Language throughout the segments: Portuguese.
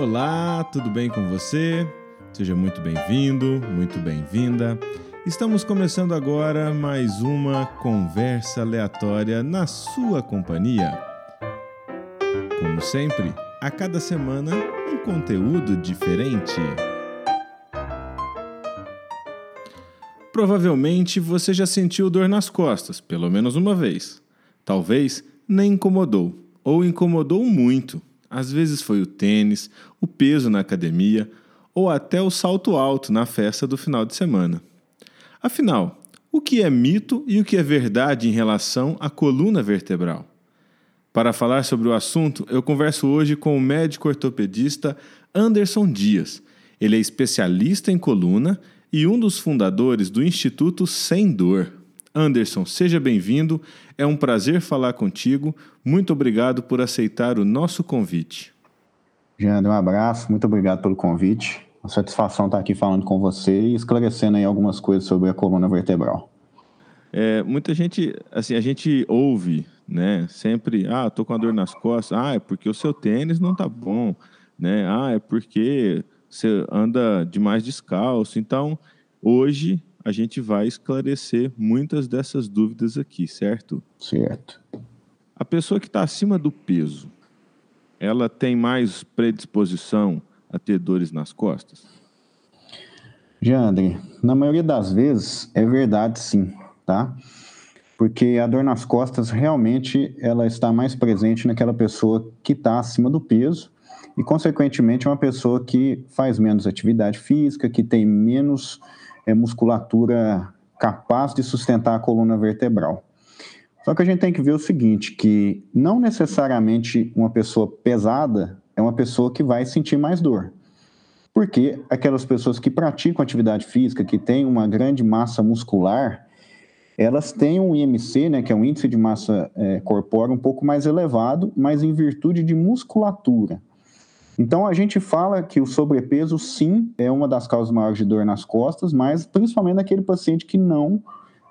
Olá, tudo bem com você? Seja muito bem-vindo, muito bem-vinda. Estamos começando agora mais uma conversa aleatória na sua companhia. Como sempre, a cada semana um conteúdo diferente. Provavelmente você já sentiu dor nas costas, pelo menos uma vez. Talvez nem incomodou, ou incomodou muito. Às vezes foi o tênis, o peso na academia ou até o salto alto na festa do final de semana. Afinal, o que é mito e o que é verdade em relação à coluna vertebral? Para falar sobre o assunto, eu converso hoje com o médico ortopedista Anderson Dias. Ele é especialista em coluna e um dos fundadores do Instituto Sem Dor. Anderson, seja bem-vindo. É um prazer falar contigo. Muito obrigado por aceitar o nosso convite. Jandro, um abraço. Muito obrigado pelo convite. Uma satisfação estar aqui falando com você e esclarecendo aí algumas coisas sobre a coluna vertebral. É, muita gente, assim, a gente ouve, né, sempre, ah, tô com a dor nas costas, ah, é porque o seu tênis não tá bom, né, ah, é porque você anda demais descalço. Então, hoje a gente vai esclarecer muitas dessas dúvidas aqui, certo? Certo. A pessoa que está acima do peso, ela tem mais predisposição a ter dores nas costas? Jandre, na maioria das vezes é verdade sim, tá? Porque a dor nas costas realmente ela está mais presente naquela pessoa que está acima do peso e, consequentemente, é uma pessoa que faz menos atividade física, que tem menos é, musculatura capaz de sustentar a coluna vertebral. Só que a gente tem que ver o seguinte, que não necessariamente uma pessoa pesada é uma pessoa que vai sentir mais dor. Porque aquelas pessoas que praticam atividade física, que têm uma grande massa muscular, elas têm um IMC, né, que é um índice de massa é, corpórea um pouco mais elevado, mas em virtude de musculatura. Então a gente fala que o sobrepeso sim é uma das causas maiores de dor nas costas, mas principalmente naquele paciente que não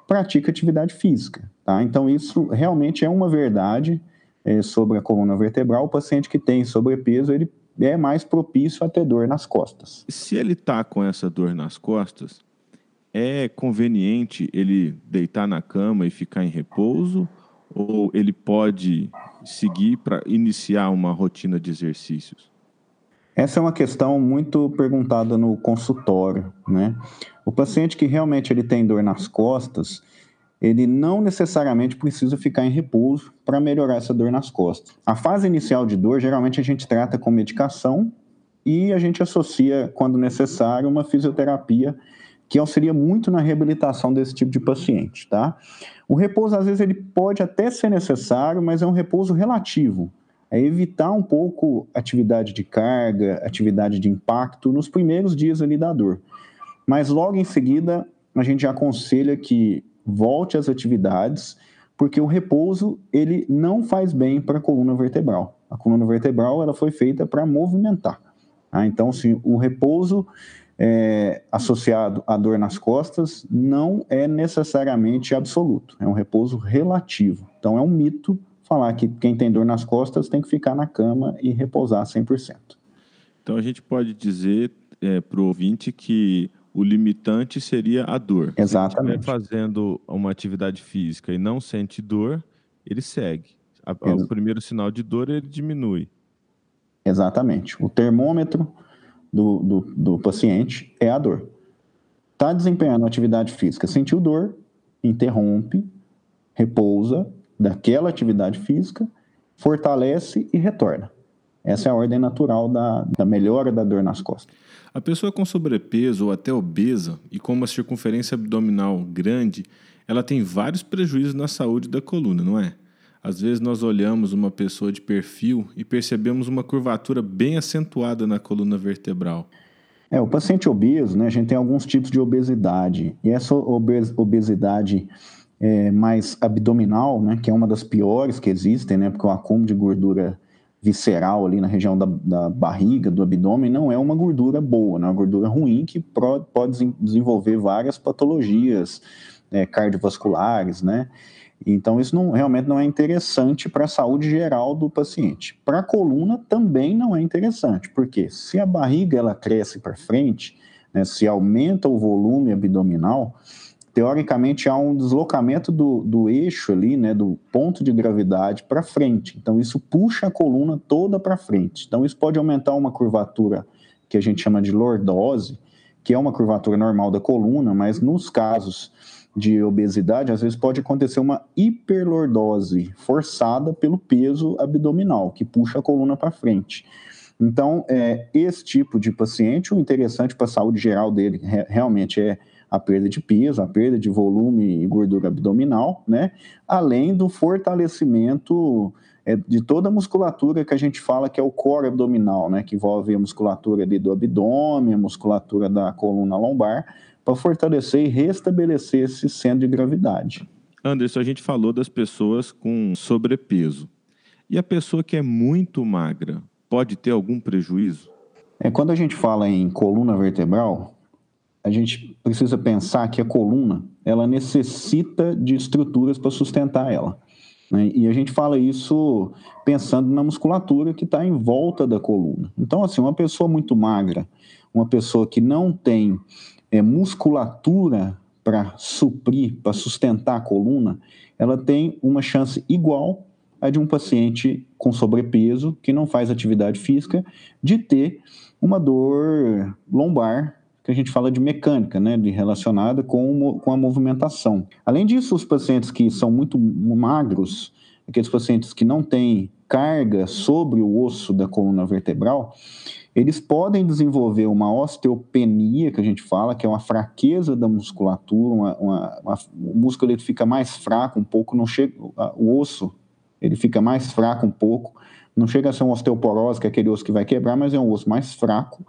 pratica atividade física, tá? Então isso realmente é uma verdade é, sobre a coluna vertebral. O paciente que tem sobrepeso ele é mais propício a ter dor nas costas. Se ele está com essa dor nas costas, é conveniente ele deitar na cama e ficar em repouso? Ou ele pode seguir para iniciar uma rotina de exercícios? Essa é uma questão muito perguntada no consultório, né? O paciente que realmente ele tem dor nas costas, ele não necessariamente precisa ficar em repouso para melhorar essa dor nas costas. A fase inicial de dor, geralmente a gente trata com medicação e a gente associa, quando necessário, uma fisioterapia que auxilia muito na reabilitação desse tipo de paciente, tá? O repouso, às vezes, ele pode até ser necessário, mas é um repouso relativo é evitar um pouco atividade de carga, atividade de impacto nos primeiros dias ali da dor. Mas logo em seguida, a gente aconselha que volte às atividades, porque o repouso ele não faz bem para a coluna vertebral. A coluna vertebral ela foi feita para movimentar. Tá? Então, sim, o repouso é, associado à dor nas costas não é necessariamente absoluto, é um repouso relativo. Então, é um mito falar que quem tem dor nas costas tem que ficar na cama e repousar 100%. Então a gente pode dizer é, para o ouvinte que o limitante seria a dor. Exatamente. Se ele fazendo uma atividade física e não sente dor, ele segue. A, o primeiro sinal de dor ele diminui. Exatamente. O termômetro do, do, do paciente é a dor. Está desempenhando atividade física, sentiu dor, interrompe, repousa daquela atividade física, fortalece e retorna. Essa é a ordem natural da, da melhora da dor nas costas. A pessoa com sobrepeso ou até obesa e com uma circunferência abdominal grande, ela tem vários prejuízos na saúde da coluna, não é? Às vezes nós olhamos uma pessoa de perfil e percebemos uma curvatura bem acentuada na coluna vertebral. É, o paciente obeso, né, a gente tem alguns tipos de obesidade. E essa obesidade é, mais abdominal, né, que é uma das piores que existem, né, porque o acúmulo de gordura visceral ali na região da, da barriga, do abdômen, não é uma gordura boa, né, é uma gordura ruim que pro, pode desenvolver várias patologias é, cardiovasculares, né, Então, isso não, realmente não é interessante para a saúde geral do paciente. Para a coluna, também não é interessante, porque se a barriga ela cresce para frente, né, se aumenta o volume abdominal, teoricamente há um deslocamento do, do eixo ali, né, do ponto de gravidade para frente. Então, isso puxa a coluna toda para frente. Então, isso pode aumentar uma curvatura que a gente chama de lordose, que é uma curvatura normal da coluna, mas nos casos de obesidade, às vezes pode acontecer uma hiperlordose forçada pelo peso abdominal, que puxa a coluna para frente. Então, é, esse tipo de paciente, o interessante para a saúde geral dele realmente é a perda de peso, a perda de volume e gordura abdominal, né? Além do fortalecimento é, de toda a musculatura que a gente fala que é o core abdominal, né? Que envolve a musculatura ali do abdômen, a musculatura da coluna lombar, para fortalecer e restabelecer esse centro de gravidade. Anderson, a gente falou das pessoas com sobrepeso. E a pessoa que é muito magra pode ter algum prejuízo? É, quando a gente fala em coluna vertebral, a gente precisa pensar que a coluna ela necessita de estruturas para sustentar ela. Né? E a gente fala isso pensando na musculatura que está em volta da coluna. Então, assim, uma pessoa muito magra, uma pessoa que não tem é, musculatura para suprir, para sustentar a coluna, ela tem uma chance igual a de um paciente com sobrepeso que não faz atividade física de ter uma dor lombar que a gente fala de mecânica, né, de relacionada com, com a movimentação. Além disso, os pacientes que são muito magros, aqueles pacientes que não têm carga sobre o osso da coluna vertebral, eles podem desenvolver uma osteopenia, que a gente fala, que é uma fraqueza da musculatura, uma, uma, uma, o músculo ele fica mais fraco um pouco, não chega, o osso ele fica mais fraco um pouco, não chega a ser uma osteoporose, que é aquele osso que vai quebrar, mas é um osso mais fraco,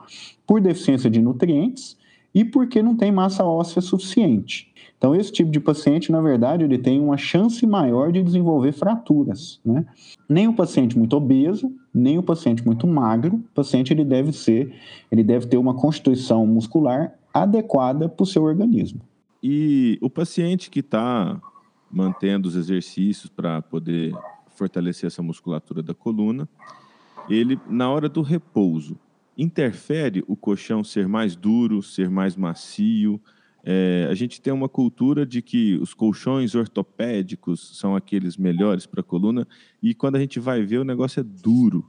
por deficiência de nutrientes e porque não tem massa óssea suficiente. Então, esse tipo de paciente, na verdade, ele tem uma chance maior de desenvolver fraturas. Né? Nem o paciente muito obeso, nem o paciente muito magro, o paciente ele deve ser, ele deve ter uma constituição muscular adequada para o seu organismo. E o paciente que está mantendo os exercícios para poder fortalecer essa musculatura da coluna. Ele, na hora do repouso, interfere o colchão ser mais duro, ser mais macio. É, a gente tem uma cultura de que os colchões ortopédicos são aqueles melhores para a coluna e quando a gente vai ver o negócio é duro.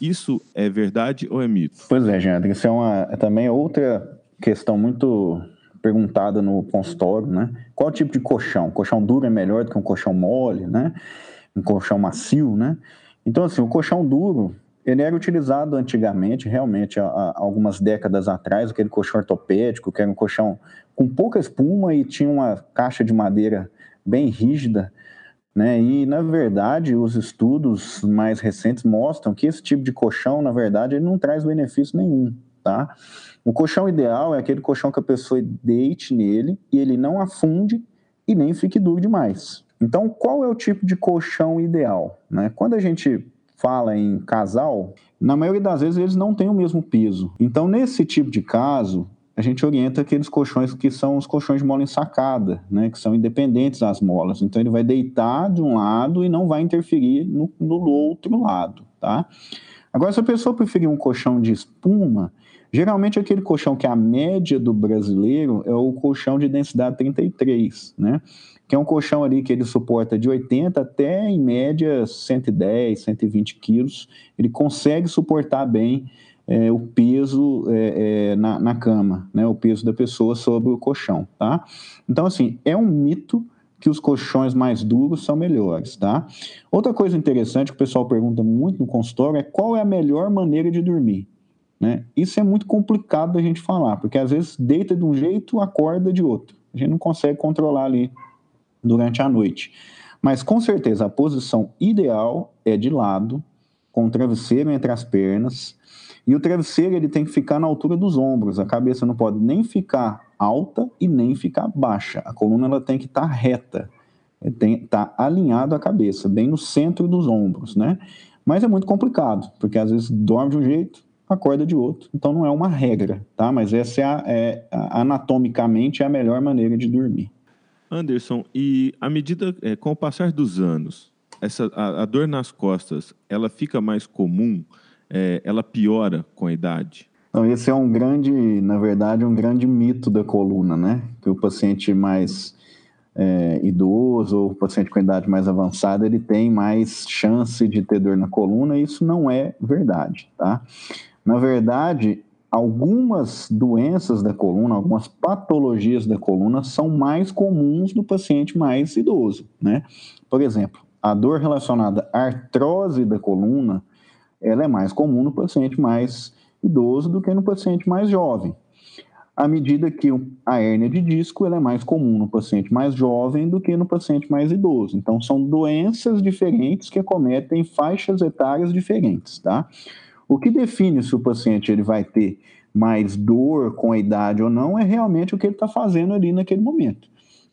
Isso é verdade ou é mito? Pois é, gente, isso é, uma, é também outra questão muito perguntada no consultório, né? Qual tipo de colchão? Colchão duro é melhor do que um colchão mole, né? Um colchão macio, né? Então, assim, o colchão duro, ele era utilizado antigamente, realmente, há, algumas décadas atrás, aquele colchão ortopédico, que era um colchão com pouca espuma e tinha uma caixa de madeira bem rígida, né? E, na verdade, os estudos mais recentes mostram que esse tipo de colchão, na verdade, ele não traz benefício nenhum, tá? O colchão ideal é aquele colchão que a pessoa deite nele e ele não afunde e nem fique duro demais. Então, qual é o tipo de colchão ideal? Né? Quando a gente fala em casal, na maioria das vezes eles não têm o mesmo peso. Então, nesse tipo de caso, a gente orienta aqueles colchões que são os colchões de mola ensacada, né, que são independentes das molas. Então, ele vai deitar de um lado e não vai interferir no, no outro lado, tá? Agora, se a pessoa preferir um colchão de espuma, geralmente aquele colchão que é a média do brasileiro é o colchão de densidade 33, né? Que é um colchão ali que ele suporta de 80 até, em média, 110, 120 quilos. Ele consegue suportar bem é, o peso é, é, na, na, cama, né, o peso da pessoa sobre o colchão, tá? Então, assim, é um mito que os colchões mais duros são melhores, tá? Outra coisa interessante que o pessoal pergunta muito no consultório é qual é a melhor maneira de dormir, né? Isso é muito complicado da gente falar, porque às vezes deita de um jeito, acorda de outro. A gente não consegue controlar ali durante a noite. Mas com certeza a posição ideal é de lado, com o travesseiro entre as pernas. E o travesseiro ele tem que ficar na altura dos ombros. A cabeça não pode nem ficar alta e nem ficar baixa. A coluna ela tem que estar tá reta, tem tá alinhado a cabeça, bem no centro dos ombros, né? Mas é muito complicado, porque às vezes dorme de um jeito, acorda de outro. Então não é uma regra, tá? Mas essa é, a, é anatomicamente é a melhor maneira de dormir. Anderson, e à medida, é, com o passar dos anos, essa, a, a, dor nas costas, ela fica mais comum? É, ela piora com a idade? Não, esse é um grande, na verdade, um grande mito da coluna, né? Que o paciente mais é, idoso ou paciente com idade mais avançada, ele tem mais chance de ter dor na coluna, e isso não é verdade, tá? Na verdade, algumas doenças da coluna, algumas patologias da coluna são mais comuns no paciente mais idoso, né? Por exemplo, a dor relacionada à artrose da coluna, ela é mais comum no paciente mais idoso do que no paciente mais jovem. À medida que a hérnia de disco ela é mais comum no paciente mais jovem do que no paciente mais idoso. Então, são doenças diferentes que acometem faixas etárias diferentes, tá? O que define se o paciente ele vai ter mais dor com a idade ou não é realmente o que ele está fazendo ali naquele momento.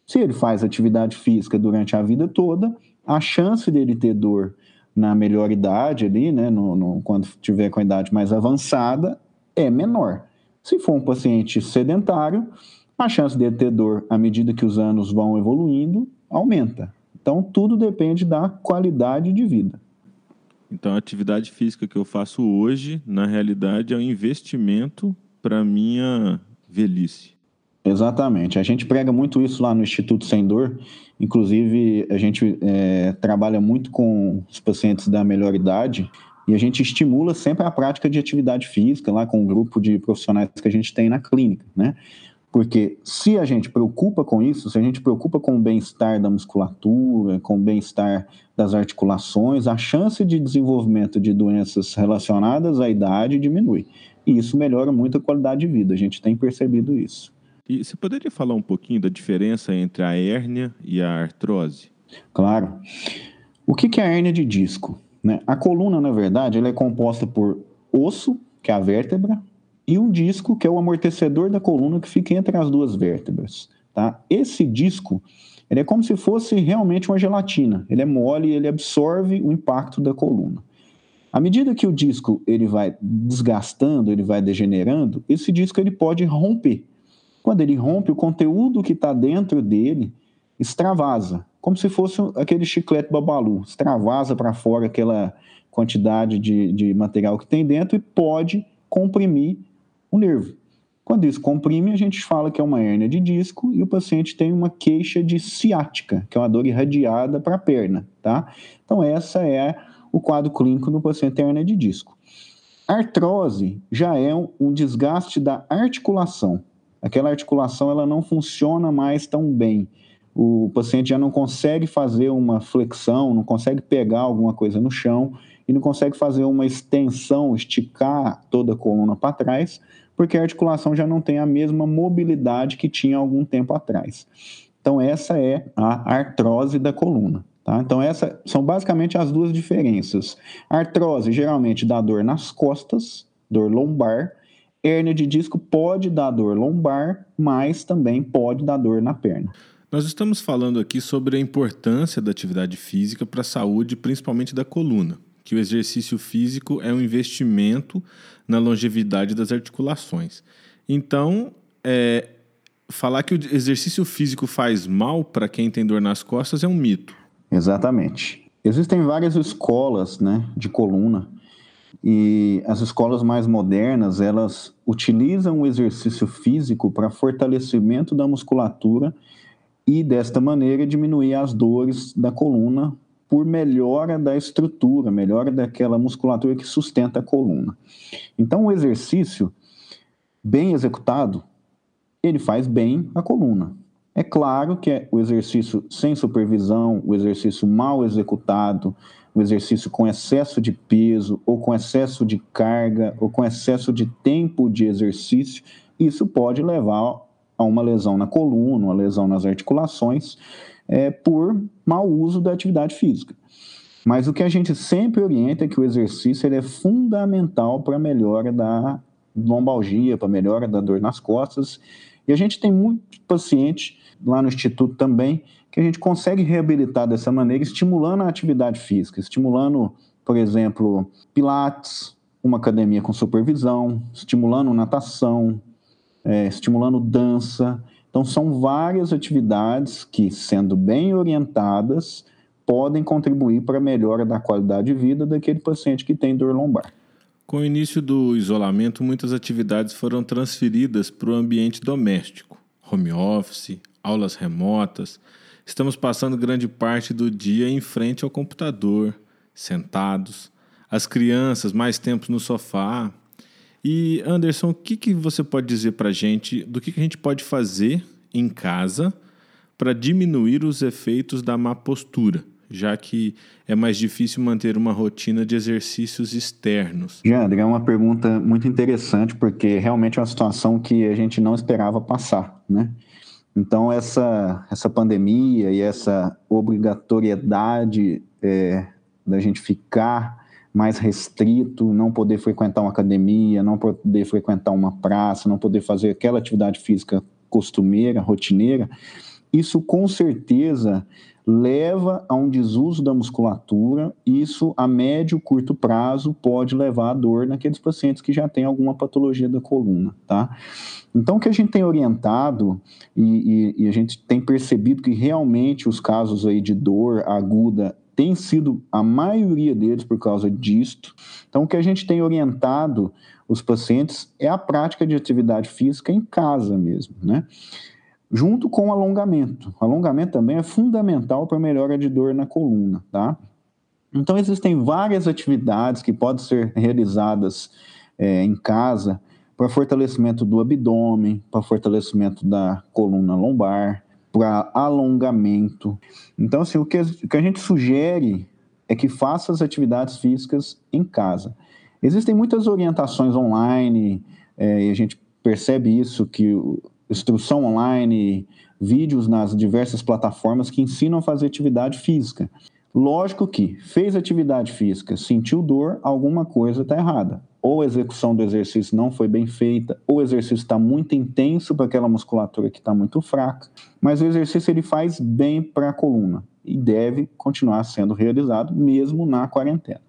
Se ele faz atividade física durante a vida toda, a chance dele ter dor na melhor idade ali, né, no, no, quando tiver com a idade mais avançada, é menor. Se for um paciente sedentário, a chance dele ter dor à medida que os anos vão evoluindo aumenta. Então, tudo depende da qualidade de vida. Então, a atividade física que eu faço hoje, na realidade, é um investimento para minha velhice. Exatamente. A gente prega muito isso lá no Instituto Sem Dor. Inclusive, a gente é, trabalha muito com os pacientes da melhor idade e a gente estimula sempre a prática de atividade física lá com o grupo de profissionais que a gente tem na clínica, né? Porque se a gente preocupa com isso, se a gente preocupa com o bem-estar da musculatura, com o bem-estar das articulações, a chance de desenvolvimento de doenças relacionadas à idade diminui. E isso melhora muito a qualidade de vida. A gente tem percebido isso. E você poderia falar um pouquinho da diferença entre a hérnia e a artrose? Claro. O que é a hérnia de disco? Né? A coluna, na verdade, ela é composta por osso, que é a vértebra, e um disco, que é o amortecedor da coluna que fica entre as duas vértebras. Tá? Esse disco ele é como se fosse realmente uma gelatina. Ele é mole e ele absorve o impacto da coluna. À medida que o disco ele vai desgastando, ele vai degenerando, esse disco ele pode romper. Quando ele rompe, o conteúdo que está dentro dele extravasa, como se fosse aquele chiclete babalu, extravasa para fora aquela quantidade de, de material que tem dentro e pode comprimir o nervo. Quando isso comprime, a gente fala que é uma hérnia de disco e o paciente tem uma queixa de ciática, que é uma dor irradiada para a perna, tá? Então, essa é o quadro clínico do paciente hérnia de disco. Artrose já é um desgaste da articulação aquela articulação ela não funciona mais tão bem. O paciente já não consegue fazer uma flexão, não consegue pegar alguma coisa no chão e não consegue fazer uma extensão, esticar toda a coluna para trás, porque a articulação já não tem a mesma mobilidade que tinha algum tempo atrás. Então, essa é a artrose da coluna. Tá? Então, essas são basicamente as duas diferenças. Artrose geralmente dá dor nas costas, dor lombar, Hérnia de disco pode dar dor lombar, mas também pode dar dor na perna. Nós estamos falando aqui sobre a importância da atividade física para a saúde, principalmente da coluna, que o exercício físico é um investimento na longevidade das articulações. Então, é, falar que o exercício físico faz mal para quem tem dor nas costas é um mito. Exatamente. Existem várias escolas né, de coluna e as escolas mais modernas, elas utilizam o exercício físico para fortalecimento da musculatura e desta maneira diminuir as dores da coluna por melhora da estrutura, melhora daquela musculatura que sustenta a coluna. Então o exercício bem executado, ele faz bem a coluna. É claro que o exercício sem supervisão, o exercício mal executado, o exercício com excesso de peso, ou com excesso de carga, ou com excesso de tempo de exercício, isso pode levar a uma lesão na coluna, uma lesão nas articulações, é, por mau uso da atividade física. Mas o que a gente sempre orienta é que o exercício ele é fundamental para a melhora da lombalgia, para a melhora da dor nas costas. E a gente tem muito paciente lá no Instituto também que a gente consegue reabilitar dessa maneira, estimulando a atividade física, estimulando, por exemplo, pilates, uma academia com supervisão, estimulando natação, é, estimulando dança. Então, são várias atividades que, sendo bem orientadas, podem contribuir para a melhora da qualidade de vida daquele paciente que tem dor lombar. Com o início do isolamento, muitas atividades foram transferidas para o ambiente doméstico, home office, aulas remotas. Estamos passando grande parte do dia em frente ao computador, sentados. As crianças, mais tempo no sofá. E, Anderson, o que, que você pode dizer para a gente do que, que a gente pode fazer em casa para diminuir os efeitos da má postura? já que é mais difícil manter uma rotina de exercícios externos? Jandre, é uma pergunta muito interessante, porque realmente é uma situação que a gente não esperava passar, né? Então, essa, essa pandemia e essa obrigatoriedade é, da gente ficar mais restrito, não poder frequentar uma academia, não poder frequentar uma praça, não poder fazer aquela atividade física costumeira, rotineira, isso com certeza leva a um desuso da musculatura. Isso, a médio, curto prazo, pode levar a dor naqueles pacientes que já têm alguma patologia da coluna, tá? Então, o que a gente tem orientado e, e, e a gente tem percebido que realmente os casos aí de dor aguda tem sido a maioria deles por causa disto. Então, o que a gente tem orientado os pacientes é a prática de atividade física em casa mesmo, né? junto com alongamento. O alongamento também é fundamental para a melhora de dor na coluna, tá? Então, existem várias atividades que podem ser realizadas é, em casa para fortalecimento do abdômen, para fortalecimento da coluna lombar, para alongamento. Então, assim, o que, o que a gente sugere é que faça as atividades físicas em casa. Existem muitas orientações online, é, e a gente percebe isso, que instrução online, vídeos nas diversas plataformas que ensinam a fazer atividade física. Lógico que fez atividade física, sentiu dor, alguma coisa está errada. Ou a execução do exercício não foi bem feita, ou o exercício está muito intenso para aquela musculatura que está muito fraca. Mas o exercício ele faz bem para a coluna e deve continuar sendo realizado mesmo na quarentena.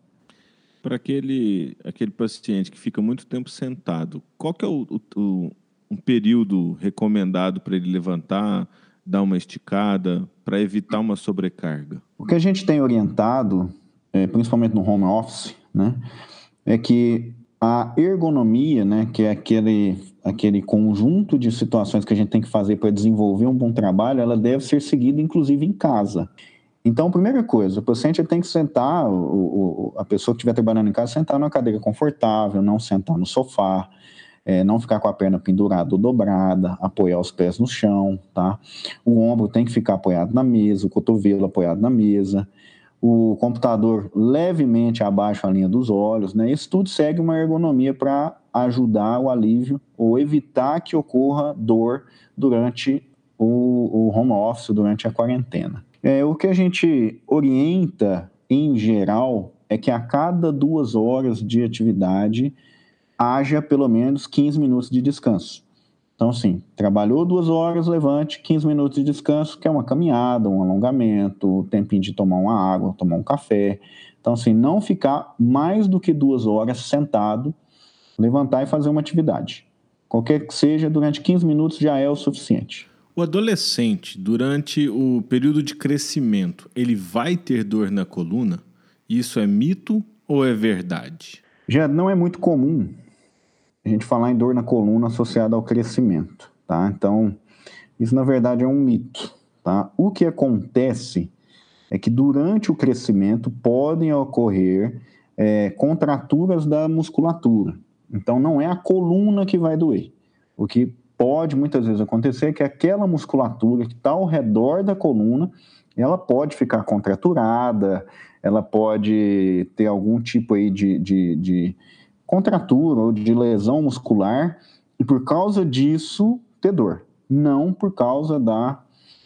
Para aquele, aquele paciente que fica muito tempo sentado, qual que é o, o, um período recomendado para ele levantar, dar uma esticada, para evitar uma sobrecarga? O que a gente tem orientado, é, principalmente no home office, né, é que a ergonomia, né, que é aquele, aquele conjunto de situações que a gente tem que fazer para desenvolver um bom trabalho, ela deve ser seguida, inclusive, em casa. Então, primeira coisa, o paciente tem que sentar, o, o, a pessoa que estiver trabalhando em casa, sentar numa cadeira confortável, não sentar no sofá, é, não ficar com a perna pendurada ou dobrada, apoiar os pés no chão, tá? O ombro tem que ficar apoiado na mesa, o cotovelo apoiado na mesa, o computador levemente abaixo a linha dos olhos, né? Isso tudo segue uma ergonomia para ajudar o alívio ou evitar que ocorra dor durante o, o home office, durante a quarentena. É, o que a gente orienta, em geral, é que a cada duas horas de atividade haja pelo menos 15 minutos de descanso. Então, assim, trabalhou duas horas, levante 15 minutos de descanso, que é uma caminhada, um alongamento, o tempinho de tomar uma água, tomar um café. Então, assim, não ficar mais do que duas horas sentado, levantar e fazer uma atividade. Qualquer que seja, durante 15 minutos já é o suficiente. O adolescente, durante o período de crescimento, ele vai ter dor na coluna? Isso é mito ou é verdade? Já não é muito comum a gente falar em dor na coluna associada ao crescimento, tá? Então, isso na verdade é um mito, tá? O que acontece é que durante o crescimento podem ocorrer é, contraturas da musculatura. Então, não é a coluna que vai doer. O que pode muitas vezes acontecer é que aquela musculatura que está ao redor da coluna, ela pode ficar contraturada, ela pode ter algum tipo aí de, de, de contratura ou de lesão muscular e por causa disso ter dor, não por causa da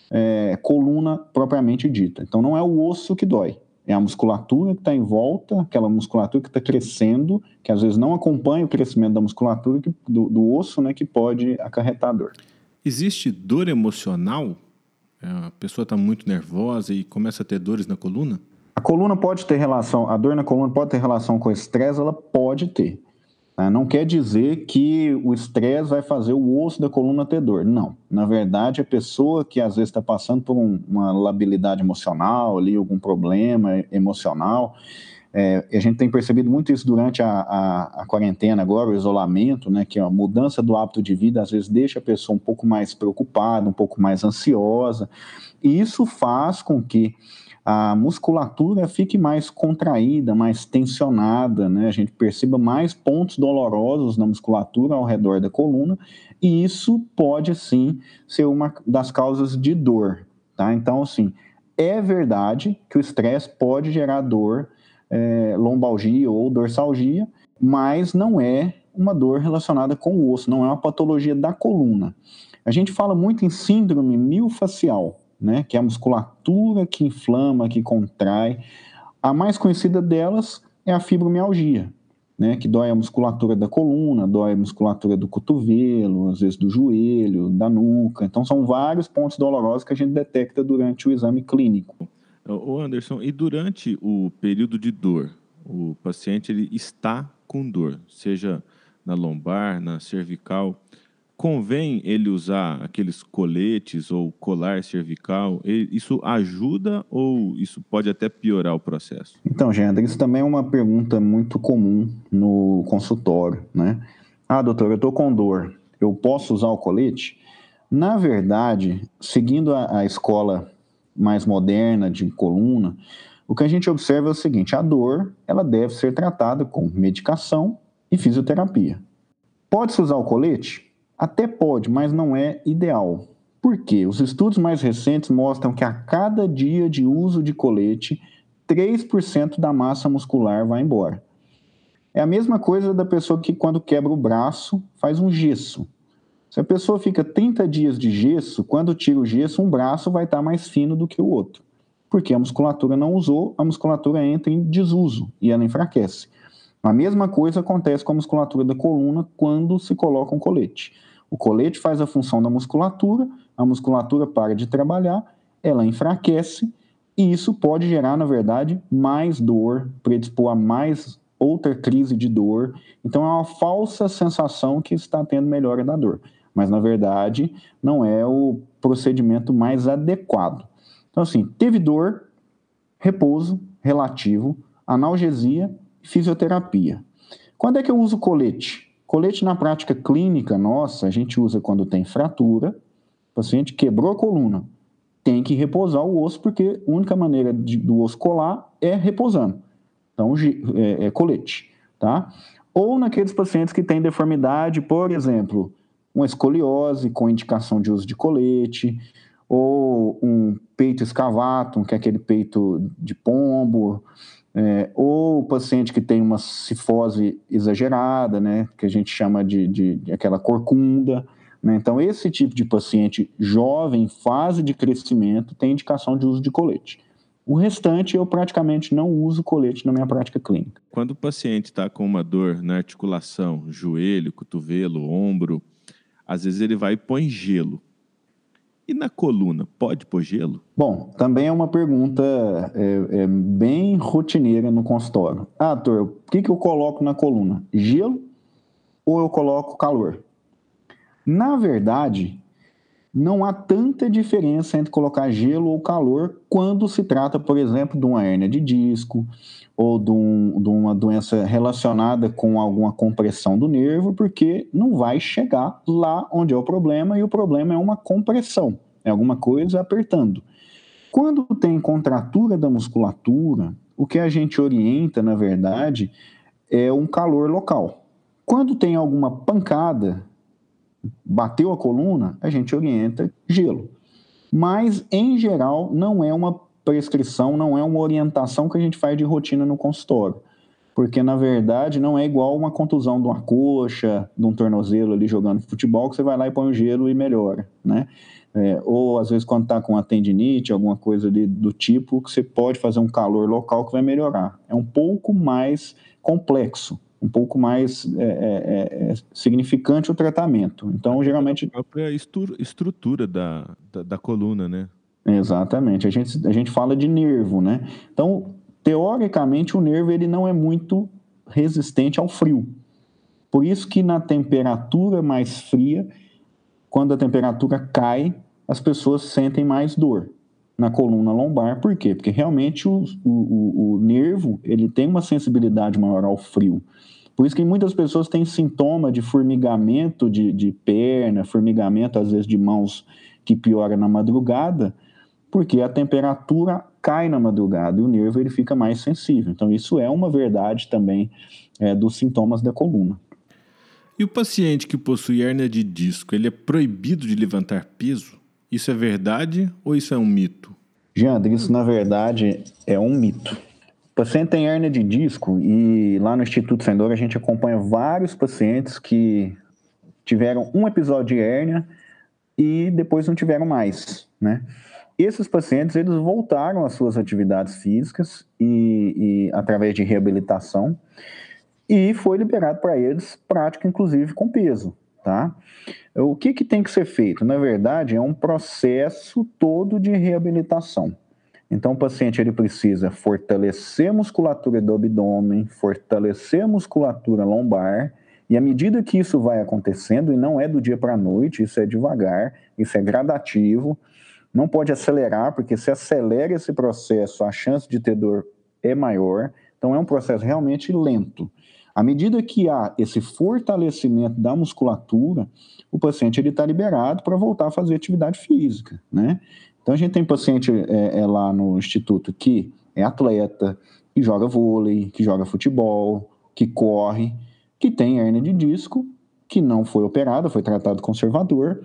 é, coluna propriamente dita. Então não é o osso que dói, é a musculatura que está em volta, aquela musculatura que está crescendo, que às vezes não acompanha o crescimento da musculatura que, do, do, osso, né, que pode acarretar dor. Existe dor emocional? É, a pessoa está muito nervosa e começa a ter dores na coluna? A coluna pode ter relação, a dor na coluna pode ter relação com o estresse, ela pode ter. Tá? Não quer dizer que o estresse vai fazer o osso da coluna ter dor. Não. Na verdade, a pessoa que às vezes está passando por um, uma labilidade emocional, ali, algum problema emocional, é, a gente tem percebido muito isso durante a, a, a, quarentena agora, o isolamento, né, que a mudança do hábito de vida às vezes deixa a pessoa um pouco mais preocupada, um pouco mais ansiosa, e isso faz com que a musculatura fique mais contraída, mais tensionada, né? A gente perceba mais pontos dolorosos na musculatura ao redor da coluna, e isso pode sim ser uma das causas de dor, tá? Então, assim, é verdade que o estresse pode gerar dor, é, lombalgia ou dorsalgia, mas não é uma dor relacionada com o osso, não é uma patologia da coluna. A gente fala muito em síndrome miofascial, né, que é a musculatura que inflama, que contrai. A mais conhecida delas é a fibromialgia, né, que dói a musculatura da coluna, dói a musculatura do cotovelo, às vezes do joelho, da nuca. Então, são vários pontos dolorosos que a gente detecta durante o exame clínico. O Anderson, e durante o período de dor, o paciente ele está com dor, seja na lombar, na cervical, convém ele usar aqueles coletes ou colar cervical? Isso ajuda ou isso pode até piorar o processo? Então, Genda, isso também é uma pergunta muito comum no consultório, né? Ah, doutor, eu estou com dor, eu posso usar o colete? Na verdade, seguindo a, a escola mais moderna de coluna, o que a gente observa é o seguinte: a dor ela deve ser tratada com medicação e fisioterapia. Pode-se usar o colete? Até pode, mas não é ideal. Por quê? Os estudos mais recentes mostram que a cada dia de uso de colete, 3% da massa muscular vai embora. É a mesma coisa da pessoa que, quando quebra o braço, faz um gesso. Se a pessoa fica 30 dias de gesso, quando tira o gesso, um braço vai estar mais fino do que o outro. Porque a musculatura não usou, a musculatura entra em desuso e ela enfraquece. A mesma coisa acontece com a musculatura da coluna quando se coloca um colete. O colete faz a função da musculatura, a musculatura para de trabalhar, ela enfraquece e isso pode gerar, na verdade, mais dor, predispor a mais outra crise de dor. Então é uma falsa sensação que está tendo melhora da dor, mas na verdade não é o procedimento mais adequado. Então assim, teve dor, repouso relativo, analgesia, fisioterapia. Quando é que eu uso colete? Colete na prática clínica nossa, a gente usa quando tem fratura, o paciente quebrou a coluna, tem que repousar o osso, porque a única maneira de, do osso colar é repousando. Então, é, é colete, tá? Ou naqueles pacientes que têm deformidade, por exemplo, uma escoliose com indicação de uso de colete, ou um peito escavatum, que é aquele peito de pombo, é, ou o paciente que tem uma cifose exagerada, né, que a gente chama de, de, de aquela corcunda. Né? Então, esse tipo de paciente jovem, fase de crescimento, tem indicação de uso de colete. O restante, eu praticamente não uso colete na minha prática clínica. Quando o paciente está com uma dor na articulação, joelho, cotovelo, ombro, às vezes ele vai e põe gelo. E na coluna, pode pôr gelo? Bom, também é uma pergunta é, é bem rotineira no consultório. Ah, doutor, o que, que eu coloco na coluna? Gelo ou eu coloco calor? Na verdade, não há tanta diferença entre colocar gelo ou calor quando se trata, por exemplo, de uma hernia de disco ou de, um, de, uma doença relacionada com alguma compressão do nervo, porque não vai chegar lá onde é o problema e o problema é uma compressão, é alguma coisa apertando. Quando tem contratura da musculatura, o que a gente orienta, na verdade, é um calor local. Quando tem alguma pancada, bateu a coluna, a gente orienta gelo. Mas, em geral, não é uma prescrição, não é uma orientação que a gente faz de rotina no consultório. Porque, na verdade, não é igual uma contusão de uma coxa, de um tornozelo ali jogando futebol, que você vai lá e põe o gelo e melhora, né? É, ou, às vezes, quando está com uma tendinite, alguma coisa ali do tipo, que você pode fazer um calor local que vai melhorar. É um pouco mais complexo um pouco mais é, é, é, é, significante o tratamento. Então, geralmente. A própria estrutura da, da, da, coluna, né? Exatamente. A gente, a gente fala de nervo, né? Então, teoricamente, o nervo ele não é muito resistente ao frio. Por isso que na temperatura mais fria, quando a temperatura cai, as pessoas sentem mais dor na coluna lombar. Por quê? Porque realmente o, o, o nervo ele tem uma sensibilidade maior ao frio. Por isso que muitas pessoas têm sintoma de formigamento de, de perna, formigamento às vezes de mãos que piora na madrugada, porque a temperatura cai na madrugada e o nervo ele fica mais sensível. Então isso é uma verdade também é, dos sintomas da coluna. E o paciente que possui hérnia de disco, ele é proibido de levantar peso? Isso é verdade ou isso é um mito? Jeandro, isso na verdade é um mito. O paciente tem hernia de disco e lá no Instituto Sendor a gente acompanha vários pacientes que tiveram um episódio de hérnia e depois não tiveram mais, né? Esses pacientes eles voltaram às suas atividades físicas e, e através de reabilitação e foi liberado para eles prática inclusive com peso, tá? O que, que tem que ser feito? Na verdade, é um processo todo de reabilitação. Então, o paciente ele precisa fortalecer a musculatura do abdômen, fortalecer a musculatura lombar, e à medida que isso vai acontecendo, e não é do dia para a noite, isso é devagar, isso é gradativo, não pode acelerar, porque se acelera esse processo, a chance de ter dor é maior. Então, é um processo realmente lento. À medida que há esse fortalecimento da musculatura, o paciente está liberado para voltar a fazer atividade física, né? Então a gente tem paciente é, é, lá no instituto que é atleta, que joga vôlei, que joga futebol, que corre, que tem hernia de disco, que não foi operada, foi tratado conservador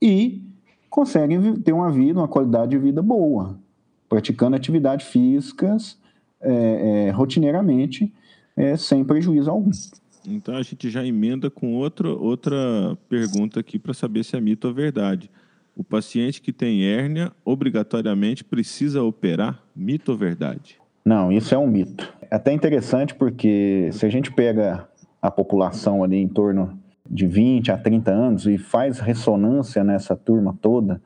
e conseguem ter uma vida, uma qualidade de vida boa, praticando atividades físicas é, é, rotineiramente é, sem prejuízo algum. Então a gente já emenda com outra, outra pergunta aqui para saber se é mito ou verdade. O paciente que tem hérnia obrigatoriamente precisa operar? Mito ou verdade? Não, isso é um mito. É até interessante porque se a gente pega a população ali em torno de 20 a 30 anos e faz ressonância nessa turma toda,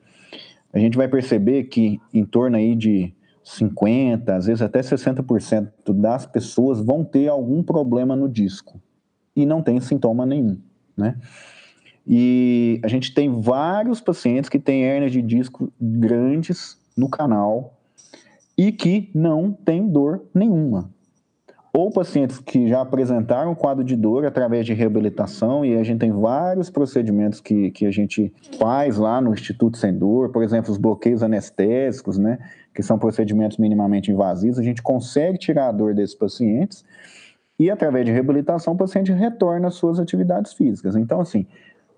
a gente vai perceber que em torno aí de 50, às vezes até 60% das pessoas vão ter algum problema no disco e não tem sintoma nenhum, né? E a gente tem vários pacientes que têm hernias de disco grandes no canal e que não têm dor nenhuma. Ou pacientes que já apresentaram quadro de dor através de reabilitação, e a gente tem vários procedimentos que, que a gente faz lá no Instituto Sem Dor, por exemplo, os bloqueios anestésicos, né? Que são procedimentos minimamente invasivos, a gente consegue tirar a dor desses pacientes e, através de reabilitação, o paciente retorna às suas atividades físicas. Então, assim,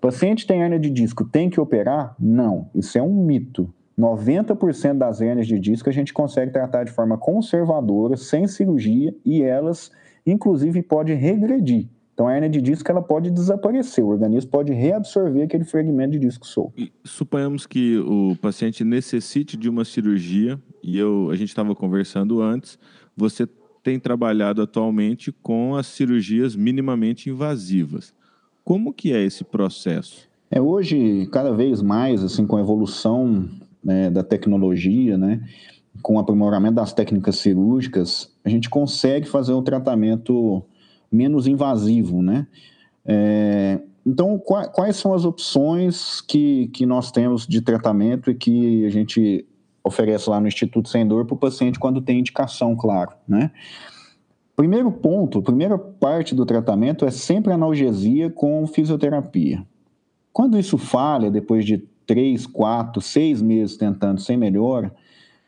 paciente tem hernia de disco, tem que operar? Não, isso é um mito. 90% das hernias de disco a gente consegue tratar de forma conservadora, sem cirurgia, e elas, inclusive, podem regredir. Então a hernia de disco ela pode desaparecer, o organismo pode reabsorver aquele fragmento de disco solto. E suponhamos que o paciente necessite de uma cirurgia, e eu, a gente estava conversando antes, você tem trabalhado atualmente com as cirurgias minimamente invasivas. Como que é esse processo? É, hoje, cada vez mais, assim, com a evolução né, da tecnologia, né, com o aprimoramento das técnicas cirúrgicas, a gente consegue fazer um tratamento menos invasivo, né? É, então, quais são as opções que, que nós temos de tratamento e que a gente oferece lá no Instituto Sem Dor para o paciente quando tem indicação, claro, né? Primeiro ponto, primeira parte do tratamento é sempre analgesia com fisioterapia. Quando isso falha, depois de três, quatro, seis meses tentando sem melhora,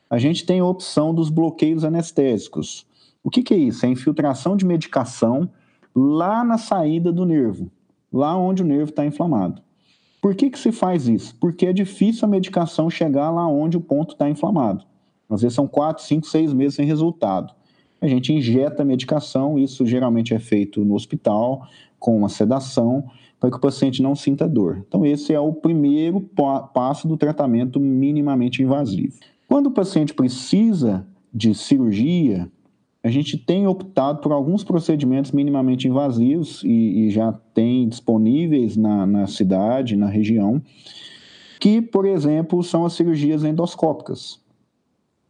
a gente tem a opção dos bloqueios anestésicos. O que, que é isso? É infiltração de medicação lá na saída do nervo, lá onde o nervo está inflamado. Por que, que se faz isso? Porque é difícil a medicação chegar lá onde o ponto está inflamado. Às vezes são 4, 5, 6 meses sem resultado. A gente injeta a medicação, isso geralmente é feito no hospital, com uma sedação, para que o paciente não sinta dor. Então, esse é o primeiro passo do tratamento minimamente invasivo. Quando o paciente precisa de cirurgia, a gente tem optado por alguns procedimentos minimamente invasivos e, e já tem disponíveis na, na cidade, na região, que, por exemplo, são as cirurgias endoscópicas.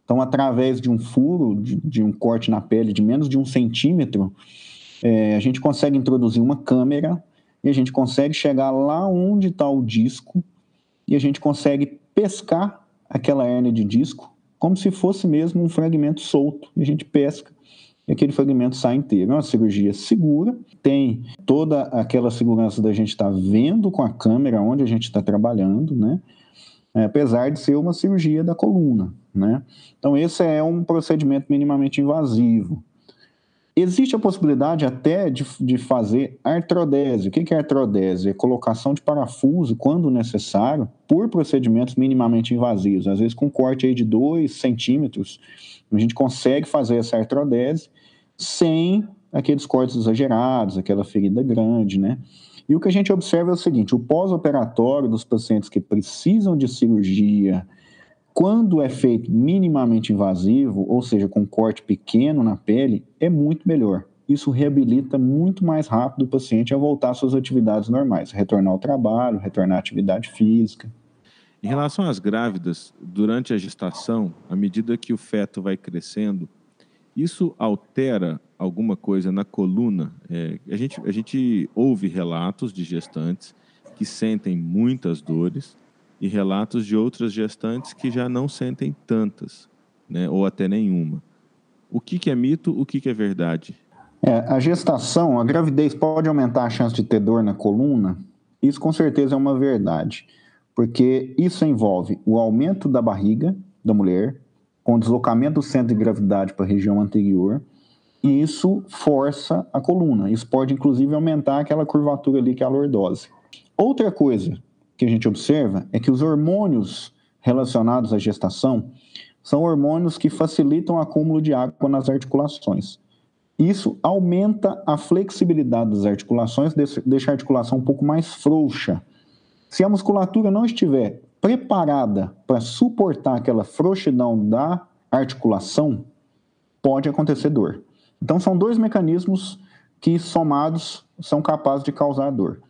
Então, através de um furo, de, de um corte na pele de menos de um centímetro, É, a gente consegue introduzir uma câmera e a gente consegue chegar lá onde está o disco e a gente consegue pescar aquela hernia de disco como se fosse mesmo um fragmento solto. E a gente pesca e aquele fragmento sai inteiro. É uma cirurgia segura, tem toda aquela segurança da gente estar tá vendo com a câmera onde a gente está trabalhando, né? É, apesar de ser uma cirurgia da coluna, né? Então esse é um procedimento minimamente invasivo. Existe a possibilidade até de, de fazer artrodese. O que é artrodese? É colocação de parafuso, quando necessário, por procedimentos minimamente invasivos. Às vezes com corte aí de 2 centímetros, a gente consegue fazer essa artrodese sem aqueles cortes exagerados, aquela ferida grande, né? E o que a gente observa é o seguinte: o pós-operatório dos pacientes que precisam de cirurgia quando é feito minimamente invasivo, ou seja, com corte pequeno na pele, é muito melhor. Isso reabilita muito mais rápido o paciente a voltar às suas atividades normais, retornar ao trabalho, retornar à atividade física. Em relação às grávidas, durante a gestação, à medida que o feto vai crescendo, isso altera alguma coisa na coluna? É, a, gente, a gente ouve relatos de gestantes que sentem muitas dores, e relatos de outras gestantes que já não sentem tantas, né, ou até nenhuma. O que, que é mito, o que, que é verdade? É, a gestação, a gravidez pode aumentar a chance de ter dor na coluna? Isso com certeza é uma verdade, porque isso envolve o aumento da barriga da mulher, com deslocamento do centro de gravidade para a região anterior, e isso força a coluna. Isso pode, inclusive, aumentar aquela curvatura ali que é a lordose. Outra coisa que a gente observa é que os hormônios relacionados à gestação são hormônios que facilitam o acúmulo de água nas articulações. Isso aumenta a flexibilidade das articulações, deixa a articulação um pouco mais frouxa. Se a musculatura não estiver preparada para suportar aquela frouxidão da articulação, pode acontecer dor. Então, são dois mecanismos que, somados, são capazes de causar dor.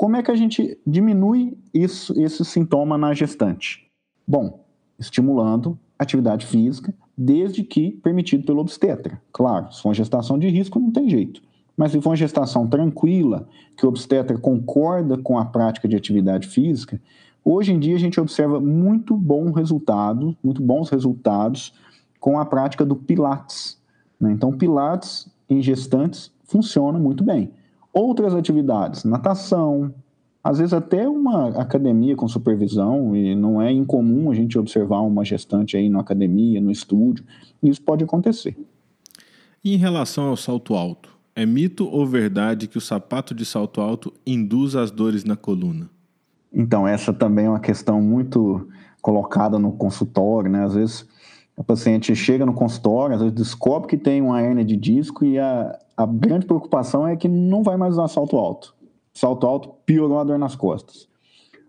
Como é que a gente diminui isso, esse sintoma na gestante? Bom, estimulando atividade física, desde que permitido pelo obstetra. Claro, se for uma gestação de risco, não tem jeito. Mas se for uma gestação tranquila, que o obstetra concorda com a prática de atividade física, hoje em dia a gente observa muito bom resultado, muito bons resultados com a prática do Pilates. Né? Então, Pilates em gestantes funciona muito bem. Outras atividades, natação, às vezes até uma academia com supervisão, e não é incomum a gente observar uma gestante aí na academia, no estúdio, isso pode acontecer. E em relação ao salto alto, é mito ou verdade que o sapato de salto alto induz as dores na coluna? Então, essa também é uma questão muito colocada no consultório, né? Às vezes o paciente chega no consultório, às vezes descobre que tem uma hernia de disco e a, a grande preocupação é que não vai mais usar salto alto. Salto alto piorou a dor nas costas.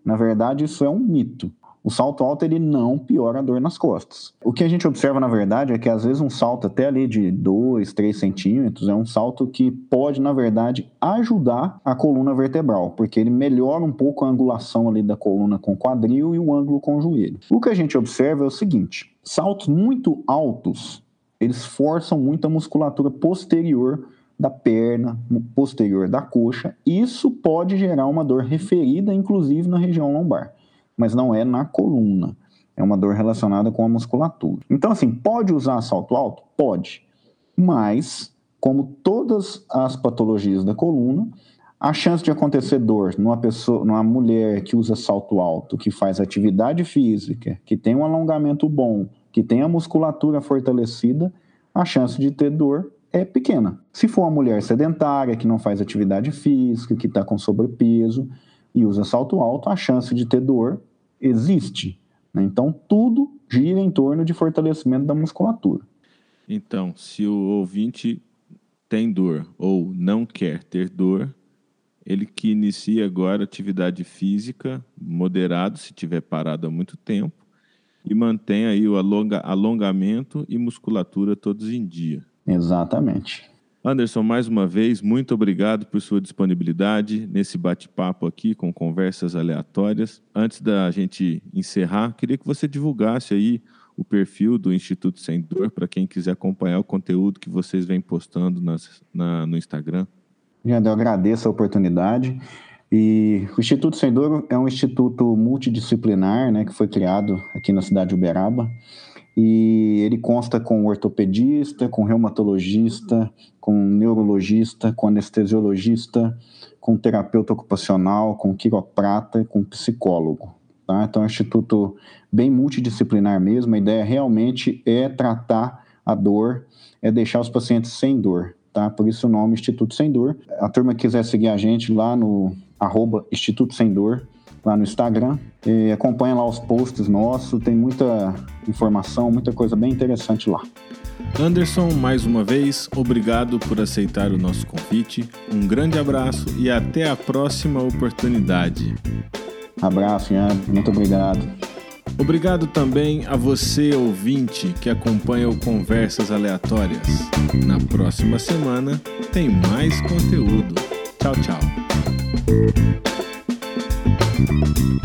Na verdade, isso é um mito. O salto alto ele não piora a dor nas costas. O que a gente observa, na verdade, é que às vezes um salto até ali de 2, 3 centímetros é um salto que pode, na verdade, ajudar a coluna vertebral, porque ele melhora um pouco a angulação ali da coluna com o quadril e o ângulo com o joelho. O que a gente observa é o seguinte: saltos muito altos, eles forçam muito a musculatura posterior da perna, posterior da coxa. Isso pode gerar uma dor referida, inclusive na região lombar, mas não é na coluna. É uma dor relacionada com a musculatura. Então, assim, pode usar salto alto? Pode. Mas, como todas as patologias da coluna, a chance de acontecer dor numa pessoa, numa mulher que usa salto alto, que faz atividade física, que tem um alongamento bom, que tem a musculatura fortalecida, a chance de ter dor é pequena. Se for uma mulher sedentária, que não faz atividade física, que está com sobrepeso e usa salto alto, a chance de ter dor existe. Né? Então, tudo gira em torno de fortalecimento da musculatura. Então, se o ouvinte tem dor ou não quer ter dor, ele que inicia agora atividade física moderado, se tiver parado há muito tempo, e mantém aí o alonga, alongamento e musculatura todos em dia. Exatamente. Anderson, mais uma vez, muito obrigado por sua disponibilidade nesse bate-papo aqui com conversas aleatórias. Antes da gente encerrar, queria que você divulgasse aí o perfil do Instituto Sem Dor para quem quiser acompanhar o conteúdo que vocês vêm postando nas, na, no Instagram? Eu agradeço a oportunidade. E o Instituto Sem Dor é um instituto multidisciplinar, né, que foi criado aqui na cidade de Uberaba. E ele consta com ortopedista, com reumatologista, com neurologista, com anestesiologista, com terapeuta ocupacional, com quiroprata com psicólogo. Tá? Então é um instituto bem multidisciplinar mesmo. A ideia realmente é tratar a dor, é deixar os pacientes sem dor. Tá? Por isso o nome Instituto Sem Dor. A turma quiser seguir a gente lá no arroba Instituto Sem Dor, lá no Instagram. E acompanha lá os posts nossos, tem muita informação, muita coisa bem interessante lá. Anderson, mais uma vez, obrigado por aceitar o nosso convite. Um grande abraço e até a próxima oportunidade. Abraço, Ian. Muito obrigado. Obrigado também a você, ouvinte, que acompanha o Conversas Aleatórias. Na próxima semana tem mais conteúdo. Tchau, tchau. Thank you.